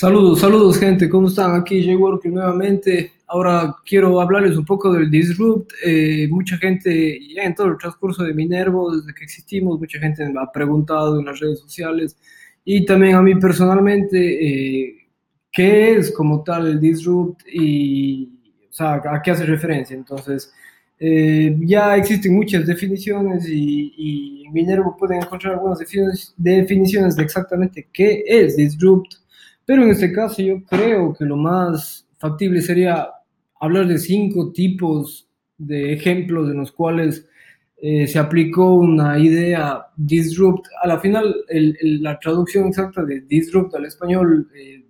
Saludos, saludos gente, ¿cómo están? Aquí Jay Worker nuevamente. Ahora quiero hablarles un poco del Disrupt. Eh, mucha gente, ya en todo el transcurso de Minervo, desde que existimos, mucha gente me ha preguntado en las redes sociales y también a mí personalmente, eh, ¿qué es como tal el Disrupt y o sea, a qué hace referencia? Entonces, eh, ya existen muchas definiciones y, y en Minervo pueden encontrar algunas definiciones de exactamente qué es Disrupt pero en este caso yo creo que lo más factible sería hablar de cinco tipos de ejemplos en los cuales eh, se aplicó una idea disrupt. A la final, la traducción exacta de disrupt al español eh,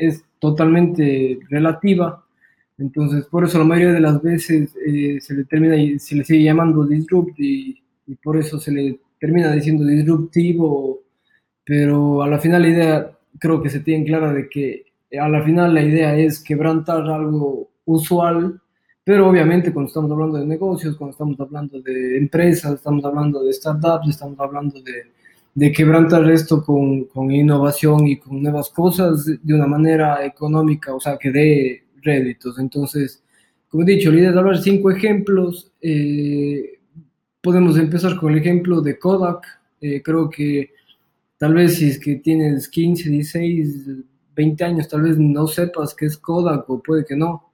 es totalmente relativa. Entonces, por eso la mayoría de las veces eh, se le termina y se le sigue llamando disrupt y, y, por eso se le termina diciendo disruptivo. Pero a la final la idea creo que se tiene clara de que eh, a la final la idea es quebrantar algo usual, pero obviamente cuando estamos hablando de negocios, cuando estamos hablando de empresas, estamos hablando de startups, estamos hablando de, de quebrantar esto con, con, innovación y con nuevas cosas de una manera económica, o sea, que dé réditos. Entonces, como he dicho, la idea es hablar cinco ejemplos. Eh, podemos empezar con el ejemplo de Kodak. Eh, creo que Tal vez si es que tienes 15, 16, 20 años, tal vez no sepas qué es Kodak o puede que no.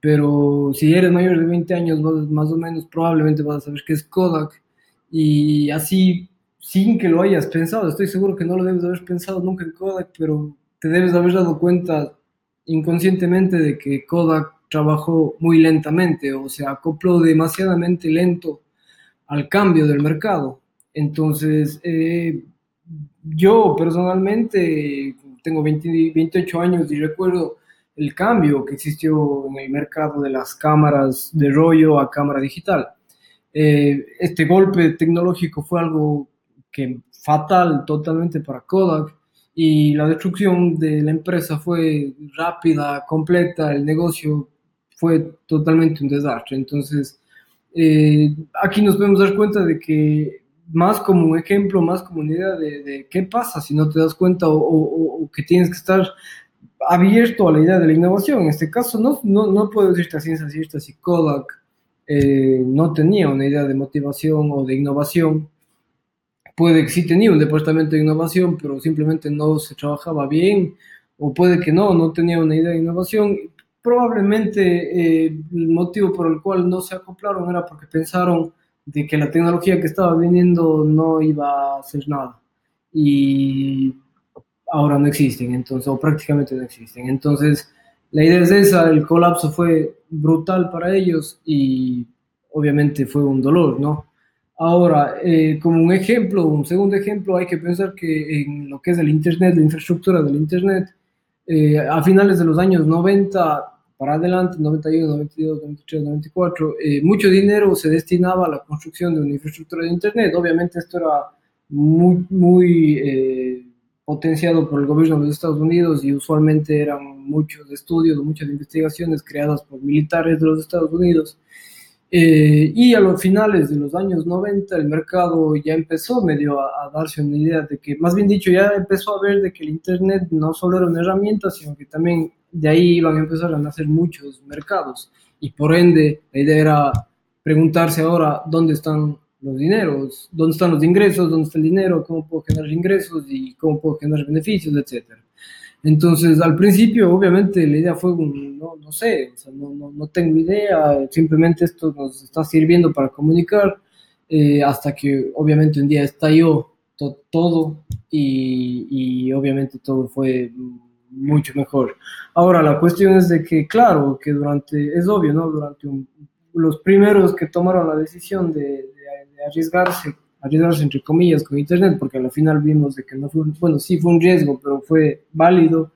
Pero si eres mayor de 20 años, más o menos probablemente vas a saber qué es Kodak. Y así, sin que lo hayas pensado, estoy seguro que no lo debes haber pensado nunca en Kodak, pero te debes haber dado cuenta inconscientemente de que Kodak trabajó muy lentamente o se acopló demasiadamente lento al cambio del mercado. Entonces, eh, yo personalmente tengo 28 años y recuerdo el cambio que existió en el mercado de las cámaras de rollo a cámara digital. Eh, este golpe tecnológico fue algo que fatal totalmente para Kodak y la destrucción de la empresa fue rápida, completa, el negocio fue totalmente un desastre. Entonces, eh, aquí nos podemos dar cuenta de que más como un ejemplo, más como una idea de, qué pasa si no te das cuenta o, que tienes que estar abierto a la idea de la innovación. En este caso, no, no, no puedo decirte a ciencia cierta si Kodak eh, no tenía una idea de motivación o de innovación. Puede que sí tenía un departamento de innovación, pero simplemente no se trabajaba bien, o puede que no, no tenía una idea de innovación. Probablemente eh, el motivo por el cual no se acoplaron era porque pensaron de que la tecnología que estaba viniendo no iba a hacer nada. Y ahora no existen, entonces, o prácticamente no existen. Entonces, la idea es esa, el colapso fue brutal para ellos y obviamente fue un dolor, ¿no? Ahora, eh, como un ejemplo, un segundo ejemplo, hay que pensar que en lo que es el Internet, la infraestructura del Internet, eh, a finales de los años 90 para adelante, 91, 92, 93, 94, mucho dinero se destinaba a la construcción de una infraestructura de Internet. Obviamente esto era muy, muy eh, potenciado por el gobierno de los Estados Unidos y usualmente eran muchos estudios, muchas investigaciones creadas por militares de los Estados Unidos. Eh, y a los finales de los años 90 el mercado ya empezó medio a, a, darse una idea de que, más bien dicho, ya empezó a ver de que el Internet no solo era una herramienta, sino que también de ahí iban a empezar a nacer muchos mercados. Y por ende la idea era preguntarse ahora dónde están los dineros, dónde están los ingresos, dónde está el dinero, cómo puedo generar ingresos y cómo puedo generar beneficios, etc. Entonces, al principio, obviamente, la idea fue, no, no sé, no, no, no, tengo idea, simplemente esto nos está sirviendo para comunicar, eh, hasta que obviamente un día estalló todo y, y obviamente todo fue mucho mejor. Ahora, la cuestión es de que, claro, que durante, es obvio, ¿no? Durante los primeros que tomaron la decisión de, arriesgarse, arriesgarse entre comillas con Internet, porque al final vimos de que no fue, bueno, sí fue un riesgo, pero fue válido,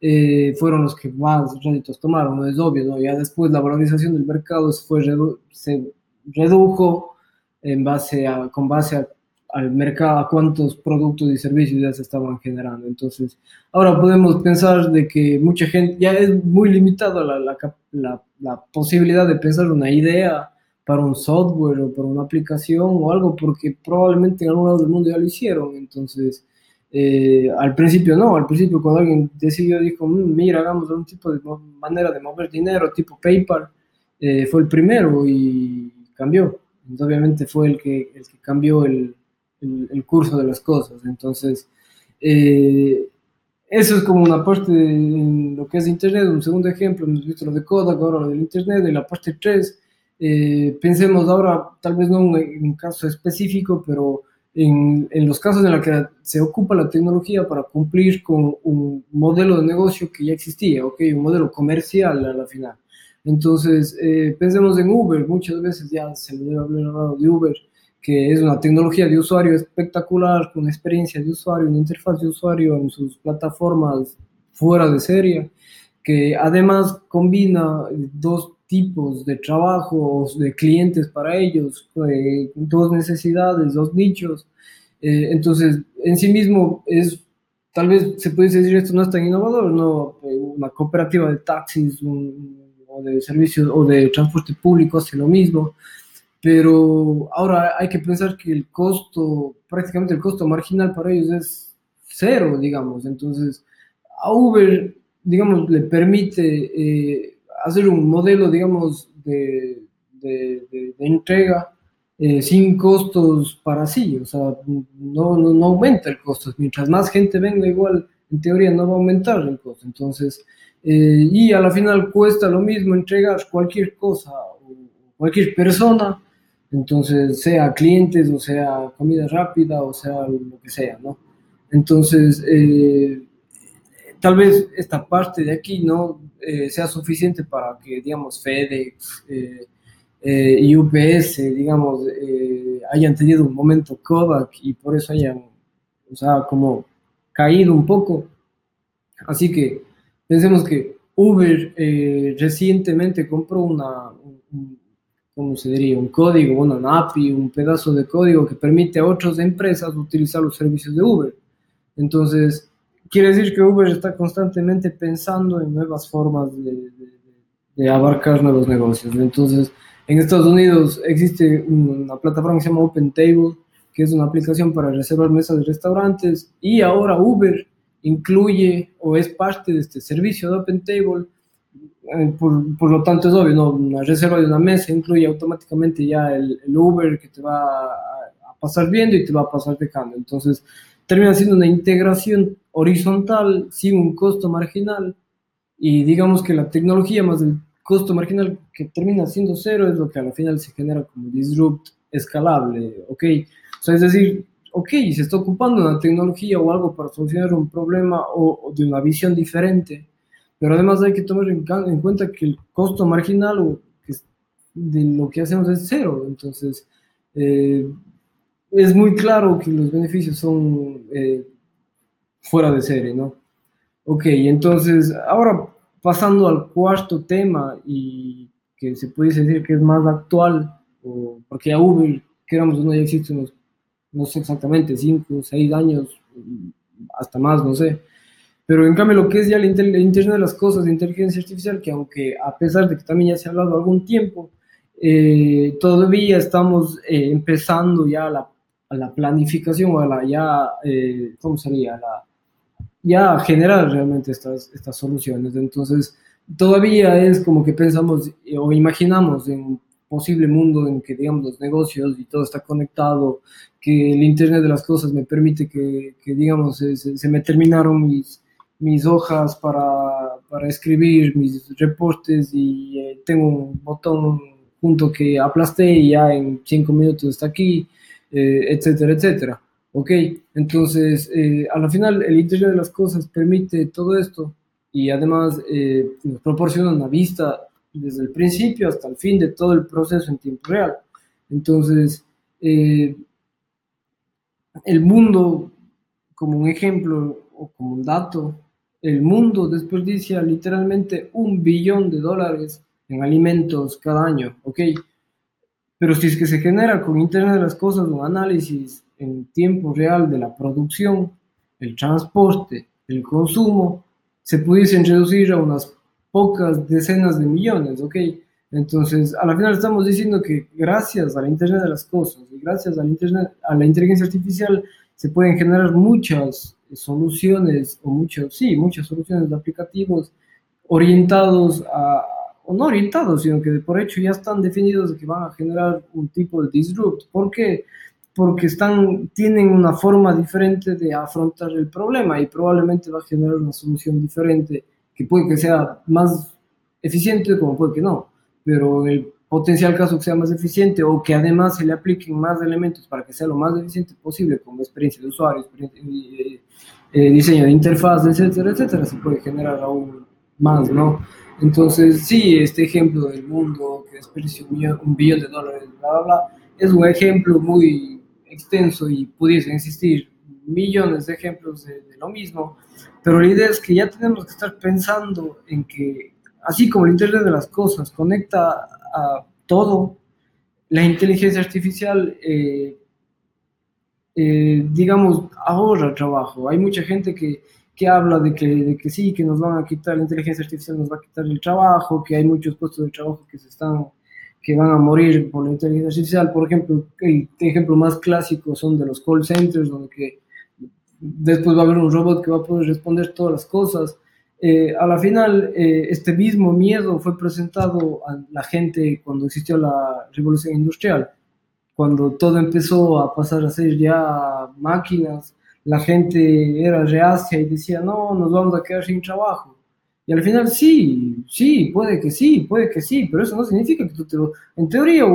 eh, fueron los que más réditos tomaron, ¿no? Es obvio, ¿no? Ya después la valorización del mercado se, fue se redujo en base a, con base a al mercado, a cuántos productos y servicios ya se estaban generando. Entonces, ahora podemos pensar de que mucha gente, ya es muy limitada la, la, la, posibilidad de pensar una idea para un software o para una aplicación o algo, porque probablemente en algún lado del mundo ya lo hicieron. Entonces, Eh, al principio no, al principio cuando alguien decidió, dijo, mm, mira, hagamos un tipo de manera de mover dinero, tipo PayPal, eh, fue el primero y cambió. Obviamente fue el que, el que cambió el, el, curso de las cosas. Entonces, eh, eso es como una parte de lo que es Internet. Un segundo ejemplo, hemos visto lo de Kodak, ahora lo del Internet, de la parte 3. Eh, pensemos ahora, tal vez no en un caso específico, pero en, en, los casos en los que se ocupa la tecnología para cumplir con un modelo de negocio que ya existía, ¿ok? Un modelo comercial a la final. Entonces, eh, pensemos en Uber, muchas veces ya se me debe hablado de Uber, que es una tecnología de usuario espectacular, con experiencia de usuario, una interfaz de usuario en sus plataformas fuera de serie, que además combina dos tipos de trabajos, de clientes para ellos, eh, dos necesidades, dos nichos. Eh, entonces, en sí mismo es, tal vez se puede decir esto no es tan innovador, ¿no? Una cooperativa de taxis o de servicios o de transporte público hace lo mismo pero ahora hay que pensar que el costo, prácticamente el costo marginal para ellos es cero, digamos. Entonces, a Uber, digamos, le permite eh, hacer un modelo, digamos, de, de, entrega eh, sin costos para sí, o sea, no, no, aumenta el costo. Mientras más gente venga, igual, en teoría, no va a aumentar el costo. Entonces, eh, y a la final cuesta lo mismo entregar cualquier cosa, cualquier persona entonces, sea clientes o sea comida rápida o sea lo que sea, ¿no? Entonces, eh, tal vez esta parte de aquí no eh, sea suficiente para que, digamos, FedEx eh, y UPS, digamos, hayan tenido un momento Kodak y por eso hayan, o sea, como caído un poco. Así que pensemos que Uber recientemente compró una, ¿cómo se diría? Un código, una API, un pedazo de código que permite a otras empresas utilizar los servicios de Uber. Entonces, quiere decir que Uber está constantemente pensando en nuevas formas de, abarcar nuevos negocios. Entonces, en Estados Unidos existe una plataforma que se llama Open que es una aplicación para reservar mesas de restaurantes, y ahora Uber incluye o es parte de este servicio de Open Table por, por, lo tanto es obvio, ¿no? una reserva de una mesa incluye automáticamente ya el, el, Uber que te va a pasar viendo y te va a pasar dejando. Entonces termina siendo una integración horizontal sin un costo marginal y digamos que la tecnología más el costo marginal que termina siendo cero es lo que al final se genera como disrupt escalable, ¿ok? O sea, es decir, ok, se está ocupando una tecnología o algo para solucionar un problema o, o de una visión diferente, pero además hay que tomar en, cuenta que el costo marginal de lo que hacemos es cero. Entonces, eh, es muy claro que los beneficios son eh, fuera de serie, ¿no? Ok, entonces, ahora pasando al cuarto tema y que se puede decir que es más actual, porque a Uber, queramos o no, ya existe unos, no sé exactamente, 5, 6 años, hasta más, no sé. Pero en cambio lo que es ya el, Internet de las Cosas, inteligencia artificial, que aunque a pesar de que también ya se ha hablado algún tiempo, eh, todavía estamos eh, empezando ya la, a la planificación a la ya, eh, ¿cómo sería? La, ya generar realmente estas, estas soluciones. Entonces, todavía es como que pensamos o imaginamos en un posible mundo en que, digamos, los negocios y todo está conectado, que el Internet de las Cosas me permite que, que digamos, se, se me terminaron mis mis hojas para, para escribir mis reportes y eh, tengo un botón junto que aplasté y ya en cinco minutos está aquí, eh, etcétera, etcétera. ¿Ok? Entonces, eh, a la final, el Internet de las Cosas permite todo esto y además nos proporciona una vista desde el principio hasta el fin de todo el proceso en tiempo real. Entonces, el mundo, como un ejemplo o como un dato, el mundo desperdicia literalmente un billón de dólares en alimentos cada año, ¿ok? Pero si es que se genera con Internet de las Cosas un análisis en tiempo real de la producción, el transporte, el consumo, se pudiesen reducir a unas pocas decenas de millones, ¿ok? Entonces, a la final estamos diciendo que gracias a la Internet de las Cosas y gracias a Internet, a la inteligencia artificial se pueden generar muchas soluciones, o muchos, sí, muchas soluciones de aplicativos orientados a, o no orientados, sino que por hecho ya están definidos de que van a generar un tipo de disrupt. ¿Por qué? Porque están, tienen una forma diferente de afrontar el problema y probablemente va a generar una solución diferente que puede que sea más eficiente como puede que no, pero el potencial caso que sea más eficiente o que además se le apliquen más elementos para que sea lo más eficiente posible, como experiencia de usuario, eh, eh, diseño de interfaz, etcétera, etcétera, se puede generar aún más, ¿no? Entonces, sí, este ejemplo del mundo que desperdicia un, un billón de dólares, bla, bla, bla, es un ejemplo muy extenso y pudiesen existir millones de ejemplos de, de, lo mismo, pero la idea es que ya tenemos que estar pensando en que, así como el Internet de las Cosas conecta a todo, la inteligencia artificial, eh, eh, digamos, ahorra trabajo. Hay mucha gente que, que habla de que, de que sí, que nos van a quitar, la inteligencia artificial nos va a quitar el trabajo, que hay muchos puestos de trabajo que se están que van a morir por la inteligencia artificial. Por ejemplo, el ejemplo más clásico son de los call centers, donde después va a haber un robot que va a poder responder todas las cosas. Eh, a la final, eh, este mismo miedo fue presentado a la gente cuando existió la revolución industrial, cuando todo empezó a pasar a ser ya máquinas, la gente era reacia y decía, no, nos vamos a quedar sin trabajo. Y al final sí, sí, puede que sí, puede que sí, pero eso no significa que tú te lo... En teoría,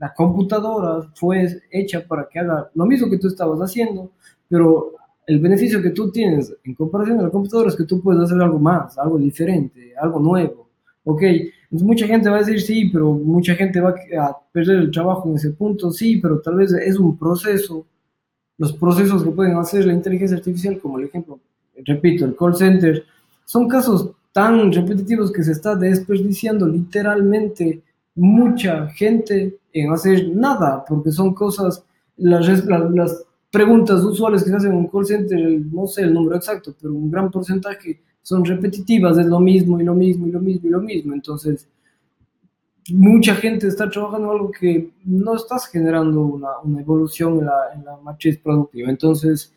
la computadora fue hecha para que haga lo mismo que tú estabas haciendo, pero el beneficio que tú tienes en comparación a la computadora es que tú puedes hacer algo más, algo diferente, algo nuevo. ¿Ok? Entonces mucha gente va a decir sí, pero mucha gente va a perder el trabajo en ese punto, sí, pero tal vez es un proceso. Los procesos que pueden hacer la inteligencia artificial, como el ejemplo, repito, el call center, son casos tan repetitivos que se está desperdiciando literalmente mucha gente en hacer nada, porque son cosas, las, las preguntas usuales que se hacen en un call center, no sé el número exacto, pero un gran porcentaje son repetitivas, es lo mismo y lo mismo y lo mismo y lo mismo. Entonces, mucha gente está trabajando en algo que no estás generando una, una evolución en la, en la, matriz productiva. Entonces,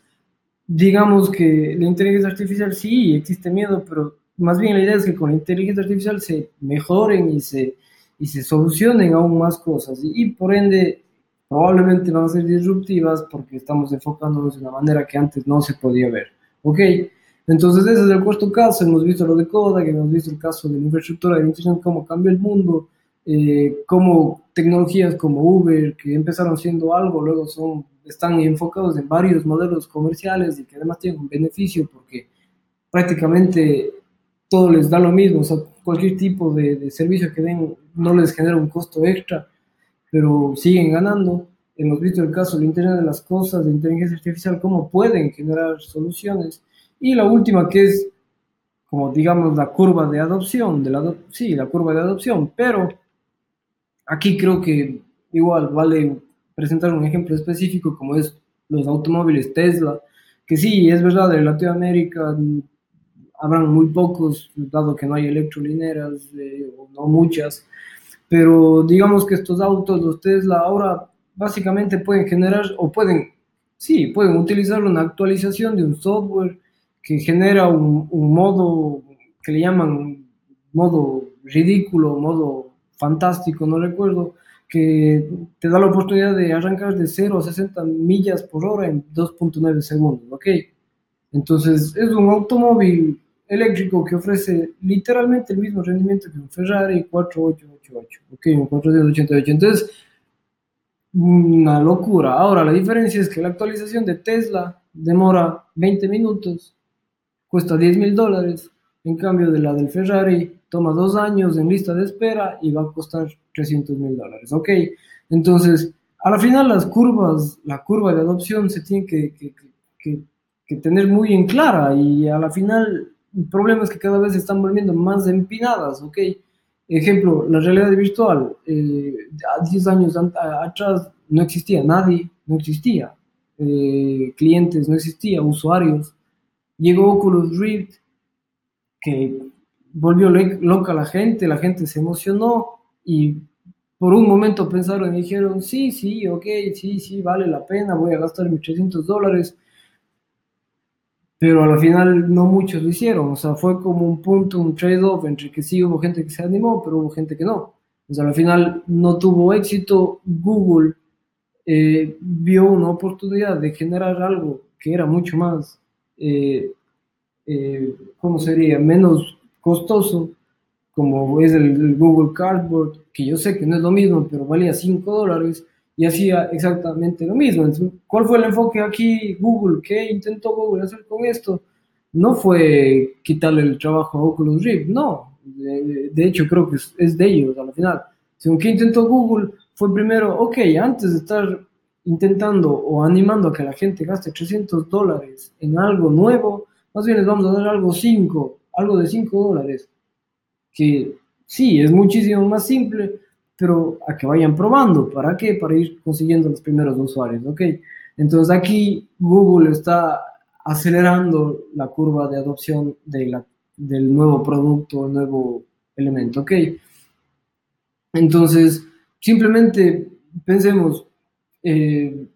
digamos que la inteligencia artificial sí existe miedo, pero más bien la idea es que con la inteligencia artificial se mejoren y se, y se solucionen aún más cosas y, y por ende probablemente van a ser disruptivas porque estamos enfocándonos de una manera que antes no se podía ver. ¿Ok? Entonces ese es el cuarto caso, hemos visto lo de Kodak, hemos visto el caso de la infraestructura de Internet, cómo cambia el mundo, eh, cómo tecnologías como Uber, que empezaron siendo algo, luego son, están enfocados en varios modelos comerciales y que además tienen un beneficio porque prácticamente todo les da lo mismo, o sea, cualquier tipo de, de servicio que den no les genera un costo extra pero siguen ganando. Hemos visto el caso del Internet de las Cosas, de inteligencia artificial, cómo pueden generar soluciones. Y la última que es, como digamos, la curva de adopción, de la, sí, la curva de adopción, pero aquí creo que igual vale presentar un ejemplo específico como es los automóviles Tesla, que sí, es verdad, en Latinoamérica habrán muy pocos, dado que no hay electrolineras, eh, o no muchas, pero digamos que estos autos, los Tesla, ahora básicamente pueden generar o pueden, sí, pueden utilizar una actualización de un software que genera un, modo que le llaman modo ridículo, modo fantástico, no recuerdo, que te da la oportunidad de arrancar de 0 a 60 millas por hora en 2.9 segundos, ¿ok? Entonces es un automóvil eléctrico que ofrece literalmente el mismo rendimiento que un Ferrari 4888, ok, un 488. Entonces, una locura. Ahora, la diferencia es que la actualización de Tesla demora 20 minutos, cuesta 10 mil dólares, en cambio de la del Ferrari toma dos años en lista de espera y va a costar 300 mil dólares, ok. Entonces, a la final las curvas, la curva de adopción se tiene que tener muy en clara y a la final el problema es que cada vez se están volviendo más empinadas, ¿ok? Ejemplo, la realidad virtual. Eh, a 10 años atrás no existía nadie, no existía. Eh, clientes, no existía, usuarios. Llegó Oculus Rift, que volvió loca la gente, la gente se emocionó y por un momento pensaron y dijeron, sí, sí, ok, sí, sí, vale la pena, voy a gastar mis 300 dólares pero al final no muchos lo hicieron, o sea, fue como un punto, un trade-off entre que sí hubo gente que se animó, pero hubo gente que no. O sea, al final no tuvo éxito, Google eh, vio una oportunidad de generar algo que era mucho más, eh, eh, ¿cómo sería?, menos costoso, como es el, Google Cardboard, que yo sé que no es lo mismo, pero valía 5 dólares y hacía exactamente lo mismo. Entonces, ¿Cuál fue el enfoque aquí Google? ¿Qué intentó Google hacer con esto? No fue quitarle el trabajo a Oculus Rift, no. De, hecho, creo que es, de ellos al final. Sino que intentó Google fue primero, ok, antes de estar intentando o animando a que la gente gaste 300 dólares en algo nuevo, más bien les vamos a dar algo 5, algo de 5 dólares, que sí, es muchísimo más simple, pero a que vayan probando. ¿Para qué? Para ir consiguiendo los primeros usuarios, ¿ok? Entonces aquí Google está acelerando la curva de adopción de la, del nuevo producto, nuevo elemento, ¿ok? Entonces, simplemente pensemos, eh,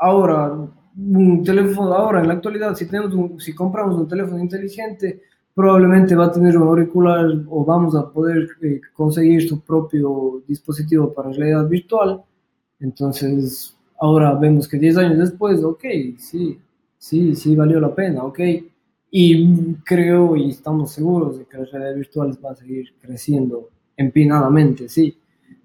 ahora, un teléfono, ahora en la actualidad, si, tenemos si compramos un teléfono inteligente, probablemente va a tener un auricular o vamos a poder eh, conseguir su propio dispositivo para realidad virtual. Entonces, ahora vemos que 10 años después, ok, sí, sí, sí valió la pena, ok. Y creo y estamos seguros de que la realidad virtual va a seguir creciendo empinadamente, sí.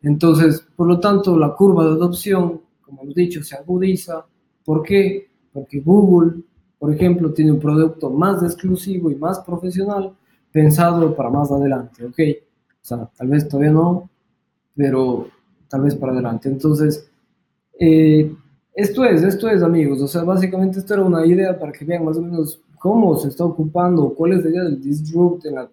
Entonces, por lo tanto, la curva de adopción, como hemos dicho, se agudiza. ¿Por qué? Porque Google, por ejemplo, tiene un producto más exclusivo y más profesional pensado para más adelante, ¿ok? O sea, tal vez todavía no, pero tal vez para adelante. Entonces, eh, esto es, esto es, amigos. O sea, básicamente esto era una idea para que vean más o menos cómo se está ocupando, cuál es la idea del disrupt en la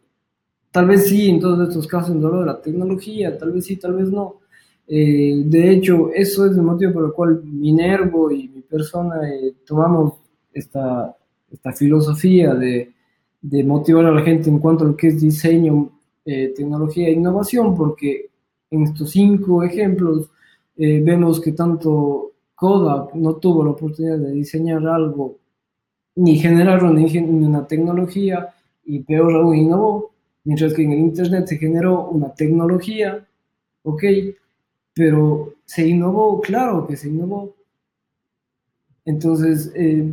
Tal vez sí, en todos estos casos, en de la tecnología, tal vez sí, tal vez no. Eh, de hecho, eso es el motivo por el cual Minervo y mi persona eh, tomamos esta, esta filosofía de, de, motivar a la gente en cuanto a lo que es diseño, eh, tecnología e innovación, porque en estos cinco ejemplos vemos que tanto Kodak no tuvo la oportunidad de diseñar algo ni generar una, una tecnología y peor aún innovó, Mientras que en el Internet se generó una tecnología, ok, pero se innovó, claro que se innovó. Entonces, eh,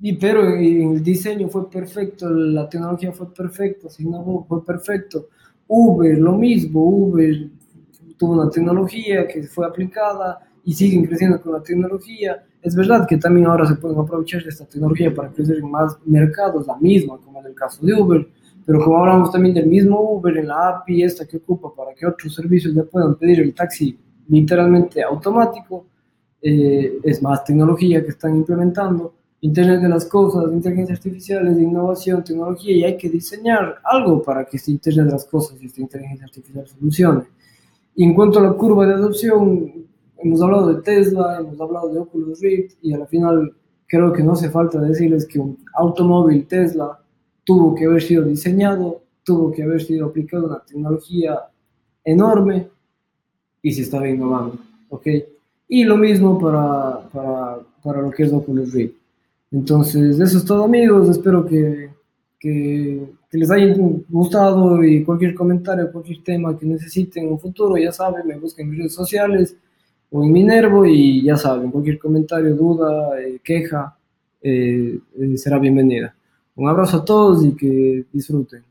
y, pero el diseño fue perfecto, la tecnología fue perfecta, innovó, fue perfecto. Uber, lo mismo, Uber tuvo una tecnología que fue aplicada y siguen creciendo con la tecnología. Es verdad que también ahora se pueden aprovechar de esta tecnología para crecer en más mercados, la misma, como en el caso de Uber, pero como hablamos también del mismo Uber en la API esta que ocupa para que otros servicios le puedan pedir el taxi literalmente automático, eh, es más tecnología que están implementando, Internet de las cosas, inteligencia artificial, innovación, tecnología, y hay que diseñar algo para que este Internet de las cosas y esta inteligencia artificial funcione. Y en cuanto a la curva de adopción, hemos hablado de Tesla, hemos hablado de Oculus Rift, y al final creo que no hace falta decirles que un automóvil Tesla tuvo que haber sido diseñado, tuvo que haber sido aplicado una tecnología enorme y se estaba innovando, ¿ok? Y lo mismo para, para, para lo que es Oculus Rift. Entonces, eso es todo amigos, espero que, que, les haya gustado y cualquier comentario, cualquier tema que necesiten en un futuro, ya saben, me busquen en mis redes sociales o en Minervo y ya saben, cualquier comentario, duda, eh, queja, eh, eh, será bienvenida. Un abrazo a todos y que disfruten.